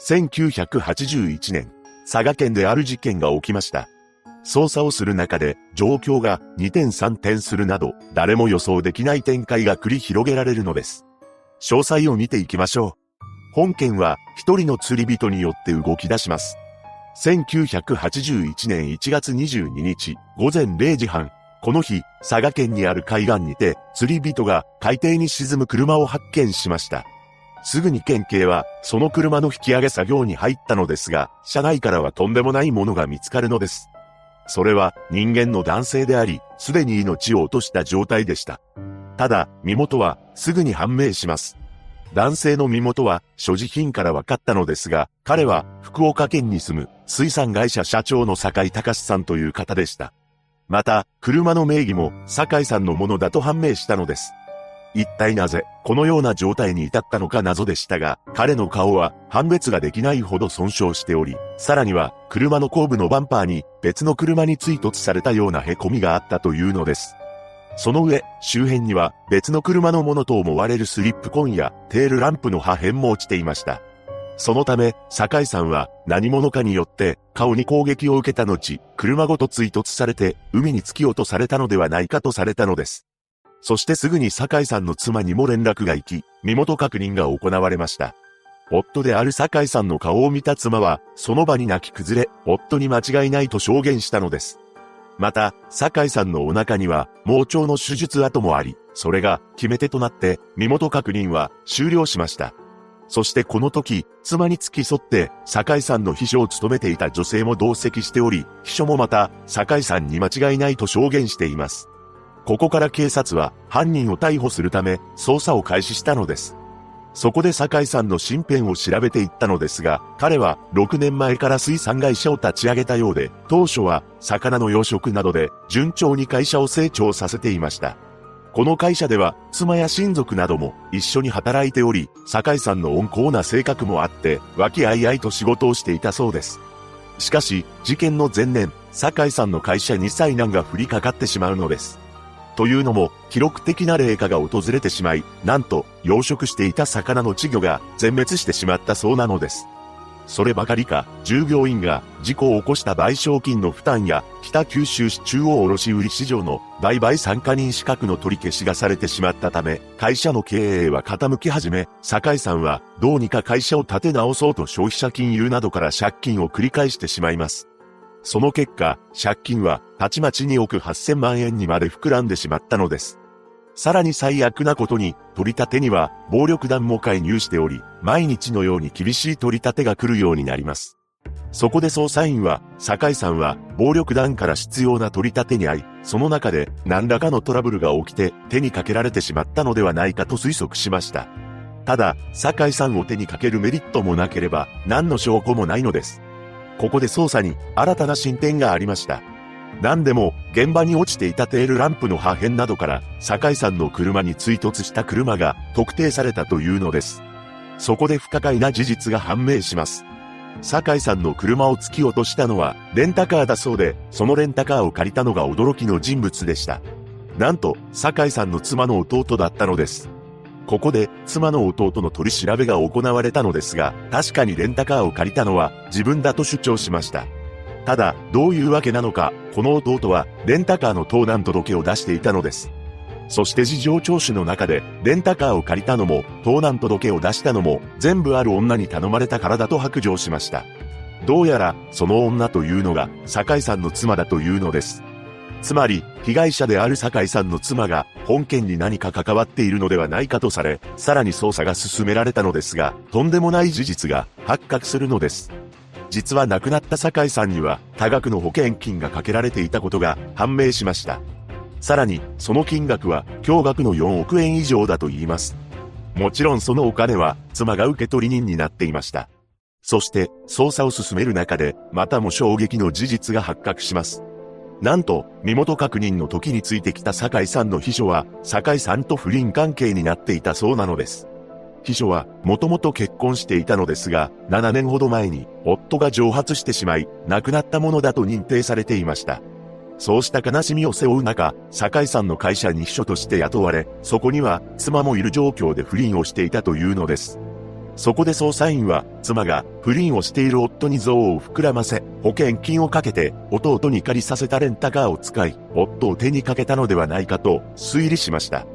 1981年、佐賀県である事件が起きました。捜査をする中で状況が2点3点するなど誰も予想できない展開が繰り広げられるのです。詳細を見ていきましょう。本件は一人の釣り人によって動き出します。1981年1月22日午前0時半、この日、佐賀県にある海岸にて釣り人が海底に沈む車を発見しました。すぐに県警はその車の引き上げ作業に入ったのですが、車内からはとんでもないものが見つかるのです。それは人間の男性であり、すでに命を落とした状態でした。ただ、身元はすぐに判明します。男性の身元は所持品から分かったのですが、彼は福岡県に住む水産会社社長の坂井隆さんという方でした。また、車の名義も坂井さんのものだと判明したのです。一体なぜ、このような状態に至ったのか謎でしたが、彼の顔は判別ができないほど損傷しており、さらには、車の後部のバンパーに別の車に追突されたような凹みがあったというのです。その上、周辺には別の車のものと思われるスリップコンやテールランプの破片も落ちていました。そのため、酒井さんは何者かによって顔に攻撃を受けた後、車ごと追突されて海に突き落とされたのではないかとされたのです。そしてすぐに酒井さんの妻にも連絡が行き、身元確認が行われました。夫である酒井さんの顔を見た妻は、その場に泣き崩れ、夫に間違いないと証言したのです。また、酒井さんのお腹には、盲腸の手術跡もあり、それが決め手となって、身元確認は終了しました。そしてこの時、妻に付き添って、酒井さんの秘書を務めていた女性も同席しており、秘書もまた、酒井さんに間違いないと証言しています。ここから警察は、犯人を逮捕するため、捜査を開始したのです。そこで酒井さんの身辺を調べていったのですが、彼は6年前から水産会社を立ち上げたようで、当初は魚の養殖などで順調に会社を成長させていました。この会社では妻や親族なども一緒に働いており、酒井さんの温厚な性格もあって、和気あいあいと仕事をしていたそうです。しかし、事件の前年、酒井さんの会社に災難が降りかかってしまうのです。というのも、記録的な霊下が訪れてしまい、なんと、養殖していた魚の稚魚が全滅してしまったそうなのです。そればかりか、従業員が事故を起こした賠償金の負担や、北九州市中央卸売市場の売買参加人資格の取り消しがされてしまったため、会社の経営は傾き始め、酒井さんはどうにか会社を立て直そうと消費者金融などから借金を繰り返してしまいます。その結果、借金はたちまち2億8000万円にまで膨らんでしまったのです。さらに最悪なことに、取り立てには暴力団も介入しており、毎日のように厳しい取り立てが来るようになります。そこで捜査員は、酒井さんは暴力団から必要な取り立てに遭い、その中で何らかのトラブルが起きて手にかけられてしまったのではないかと推測しました。ただ、酒井さんを手にかけるメリットもなければ何の証拠もないのです。ここで捜査に新たな進展がありました。何でも、現場に落ちていたテールランプの破片などから、酒井さんの車に追突した車が特定されたというのです。そこで不可解な事実が判明します。酒井さんの車を突き落としたのは、レンタカーだそうで、そのレンタカーを借りたのが驚きの人物でした。なんと、酒井さんの妻の弟だったのです。ここで妻の弟の取り調べが行われたのですが、確かにレンタカーを借りたのは自分だと主張しました。ただ、どういうわけなのか、この弟はレンタカーの盗難届を出していたのです。そして事情聴取の中で、レンタカーを借りたのも、盗難届を出したのも、全部ある女に頼まれたからだと白状しました。どうやら、その女というのが、酒井さんの妻だというのです。つまり、被害者である酒井さんの妻が本件に何か関わっているのではないかとされ、さらに捜査が進められたのですが、とんでもない事実が発覚するのです。実は亡くなった酒井さんには多額の保険金がかけられていたことが判明しました。さらに、その金額は驚愕の4億円以上だと言います。もちろんそのお金は妻が受取人になっていました。そして、捜査を進める中で、またも衝撃の事実が発覚します。なんと、身元確認の時についてきた酒井さんの秘書は、酒井さんと不倫関係になっていたそうなのです。秘書は、もともと結婚していたのですが、7年ほど前に、夫が蒸発してしまい、亡くなったものだと認定されていました。そうした悲しみを背負う中、酒井さんの会社に秘書として雇われ、そこには妻もいる状況で不倫をしていたというのです。そこで捜査員は、妻が不倫をしている夫に像を膨らませ、保険金をかけて、弟に借りさせたレンタカーを使い、夫を手にかけたのではないかと推理しました。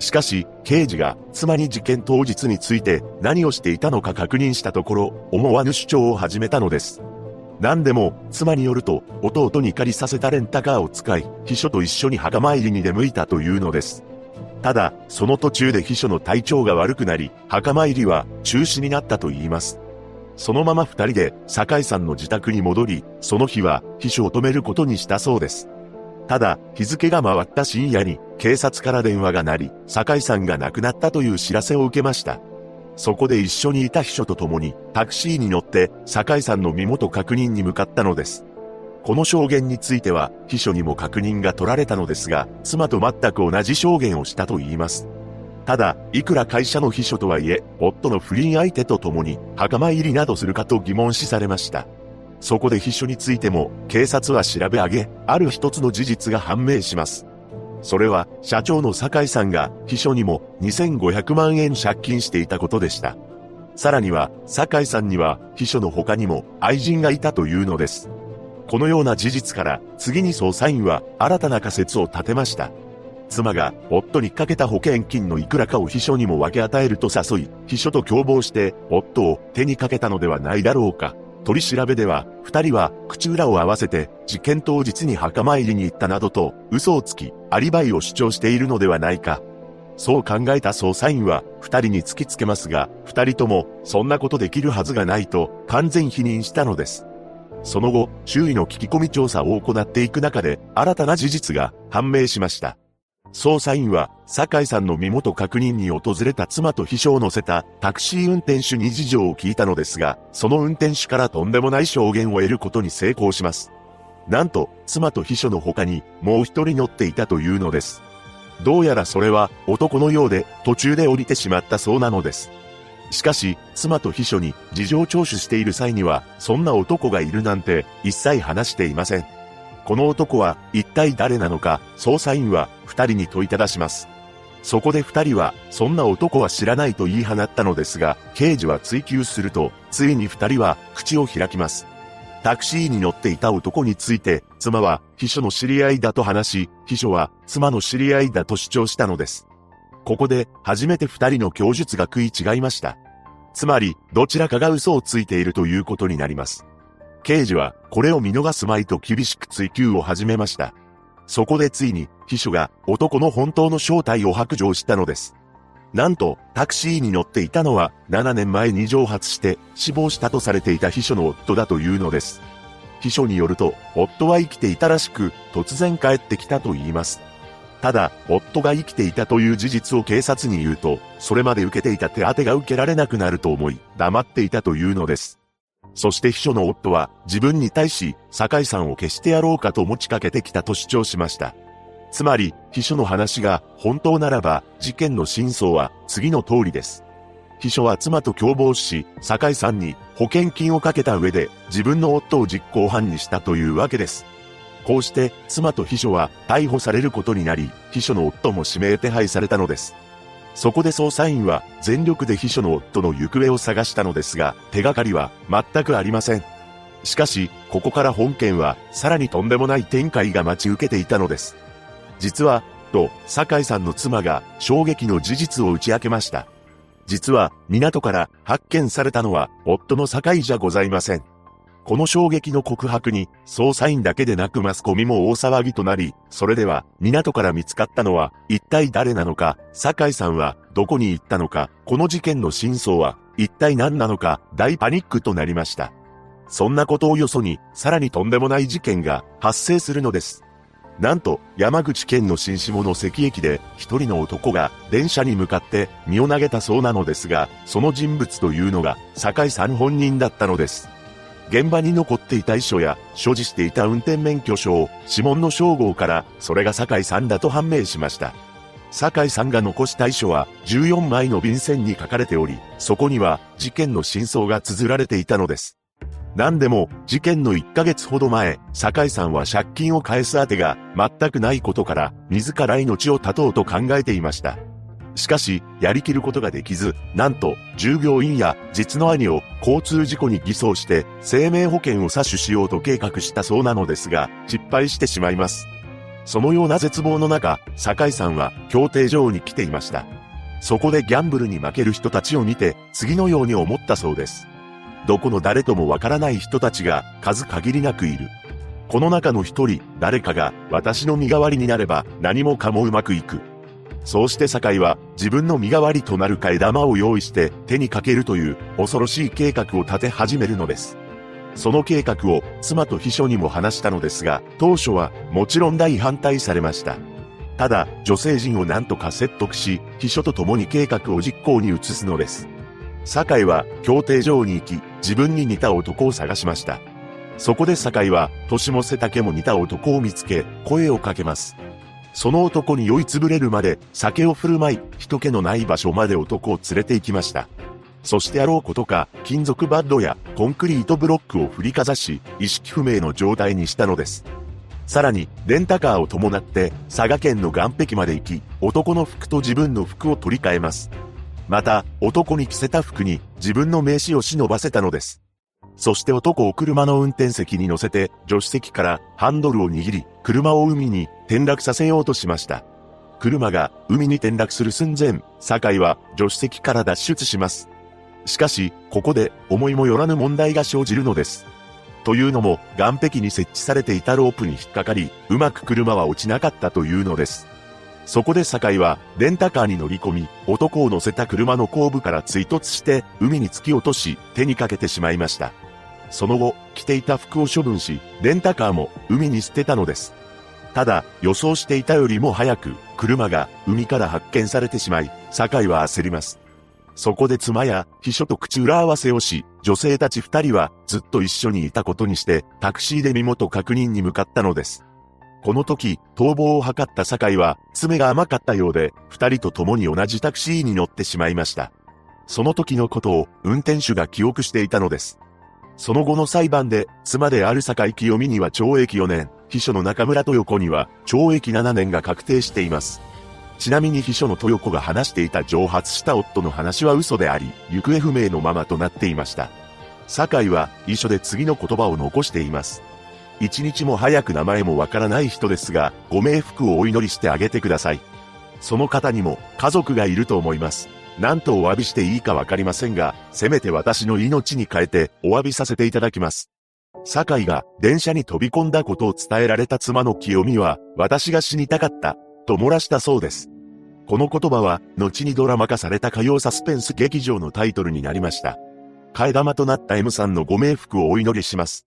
しかし、刑事が妻に事件当日について何をしていたのか確認したところ、思わぬ主張を始めたのです。何でも、妻によると、弟に借りさせたレンタカーを使い、秘書と一緒に墓参りに出向いたというのです。ただ、その途中で秘書の体調が悪くなり、墓参りは中止になったと言います。そのまま二人で酒井さんの自宅に戻り、その日は秘書を止めることにしたそうです。ただ、日付が回った深夜に警察から電話が鳴り、酒井さんが亡くなったという知らせを受けました。そこで一緒にいた秘書と共にタクシーに乗って酒井さんの身元確認に向かったのです。この証言については、秘書にも確認が取られたのですが、妻と全く同じ証言をしたと言います。ただ、いくら会社の秘書とはいえ、夫の不倫相手と共に墓参りなどするかと疑問視されました。そこで秘書についても、警察は調べ上げ、ある一つの事実が判明します。それは、社長の酒井さんが、秘書にも2500万円借金していたことでした。さらには、酒井さんには、秘書の他にも愛人がいたというのです。このような事実から、次に捜査員は新たな仮説を立てました。妻が夫にかけた保険金のいくらかを秘書にも分け与えると誘い、秘書と共謀して夫を手にかけたのではないだろうか。取り調べでは、二人は口裏を合わせて事件当日に墓参りに行ったなどと嘘をつき、アリバイを主張しているのではないか。そう考えた捜査員は二人に突きつけますが、二人ともそんなことできるはずがないと完全否認したのです。その後、周囲の聞き込み調査を行っていく中で、新たな事実が判明しました。捜査員は、酒井さんの身元確認に訪れた妻と秘書を乗せたタクシー運転手に事情を聞いたのですが、その運転手からとんでもない証言を得ることに成功します。なんと、妻と秘書の他にもう一人乗っていたというのです。どうやらそれは男のようで途中で降りてしまったそうなのです。しかし、妻と秘書に事情聴取している際には、そんな男がいるなんて一切話していません。この男は一体誰なのか、捜査員は二人に問いただします。そこで二人は、そんな男は知らないと言い放ったのですが、刑事は追及すると、ついに二人は口を開きます。タクシーに乗っていた男について、妻は秘書の知り合いだと話し、秘書は妻の知り合いだと主張したのです。ここで初めて二人の供述が食い違いました。つまり、どちらかが嘘をついているということになります。刑事は、これを見逃すまいと厳しく追及を始めました。そこでついに、秘書が男の本当の正体を白状したのです。なんと、タクシーに乗っていたのは、7年前に蒸発して死亡したとされていた秘書の夫だというのです。秘書によると、夫は生きていたらしく、突然帰ってきたと言います。ただ、夫が生きていたという事実を警察に言うと、それまで受けていた手当が受けられなくなると思い、黙っていたというのです。そして秘書の夫は、自分に対し、酒井さんを消してやろうかと持ちかけてきたと主張しました。つまり、秘書の話が本当ならば、事件の真相は次の通りです。秘書は妻と共謀し、酒井さんに保険金をかけた上で、自分の夫を実行犯にしたというわけです。こうして妻と秘書は逮捕されることになり、秘書の夫も指名手配されたのです。そこで捜査員は全力で秘書の夫の行方を探したのですが、手がかりは全くありません。しかし、ここから本件はさらにとんでもない展開が待ち受けていたのです。実は、と、酒井さんの妻が衝撃の事実を打ち明けました。実は、港から発見されたのは夫の酒井じゃございません。この衝撃の告白に、捜査員だけでなくマスコミも大騒ぎとなり、それでは、港から見つかったのは、一体誰なのか、酒井さんは、どこに行ったのか、この事件の真相は、一体何なのか、大パニックとなりました。そんなことをよそに、さらにとんでもない事件が発生するのです。なんと、山口県の新下関駅で、一人の男が電車に向かって身を投げたそうなのですが、その人物というのが、酒井さん本人だったのです。現場に残っていた遺書や所持していた運転免許証、指紋の称号からそれが酒井さんだと判明しました。酒井さんが残した遺書は14枚の便箋に書かれており、そこには事件の真相が綴られていたのです。何でも、事件の1ヶ月ほど前、酒井さんは借金を返す当てが全くないことから、自ら命を絶とうと考えていました。しかし、やりきることができず、なんと、従業員や実の兄を交通事故に偽装して生命保険を詐取しようと計画したそうなのですが、失敗してしまいます。そのような絶望の中、酒井さんは協定場に来ていました。そこでギャンブルに負ける人たちを見て、次のように思ったそうです。どこの誰ともわからない人たちが数限りなくいる。この中の一人、誰かが私の身代わりになれば何もかもうまくいく。そうして酒井は自分の身代わりとなる替え玉を用意して手にかけるという恐ろしい計画を立て始めるのです。その計画を妻と秘書にも話したのですが、当初はもちろん大反対されました。ただ、女性陣を何とか説得し、秘書と共に計画を実行に移すのです。酒井は協定場に行き、自分に似た男を探しました。そこで酒井は、年も背丈も似た男を見つけ、声をかけます。その男に酔いつぶれるまで酒を振る舞い、人気のない場所まで男を連れて行きました。そしてあろうことか、金属バッドやコンクリートブロックを振りかざし、意識不明の状態にしたのです。さらに、レンタカーを伴って、佐賀県の岸壁まで行き、男の服と自分の服を取り替えます。また、男に着せた服に自分の名刺を忍ばせたのです。そして男を車の運転席に乗せて、助手席からハンドルを握り、車を海に転落させようとしました。車が海に転落する寸前、酒井は助手席から脱出します。しかし、ここで思いもよらぬ問題が生じるのです。というのも、岸壁に設置されていたロープに引っかかり、うまく車は落ちなかったというのです。そこで酒井は、レンタカーに乗り込み、男を乗せた車の後部から追突して、海に突き落とし、手にかけてしまいました。その後、着ていた服を処分し、レンタカーも海に捨てたのです。ただ、予想していたよりも早く、車が海から発見されてしまい、酒井は焦ります。そこで妻や秘書と口裏合わせをし、女性たち二人はずっと一緒にいたことにして、タクシーで身元確認に向かったのです。この時、逃亡を図った酒井は、爪が甘かったようで、二人と共に同じタクシーに乗ってしまいました。その時のことを運転手が記憶していたのです。その後の裁判で、妻である坂井清美には懲役4年、秘書の中村豊子には懲役7年が確定しています。ちなみに秘書の豊子が話していた蒸発した夫の話は嘘であり、行方不明のままとなっていました。酒井は遺書で次の言葉を残しています。一日も早く名前もわからない人ですが、ご冥福をお祈りしてあげてください。その方にも家族がいると思います。何とお詫びしていいかわかりませんが、せめて私の命に変えてお詫びさせていただきます。酒井が電車に飛び込んだことを伝えられた妻の清美は、私が死にたかった、と漏らしたそうです。この言葉は、後にドラマ化された火曜サスペンス劇場のタイトルになりました。替え玉となった M さんのご冥福をお祈りします。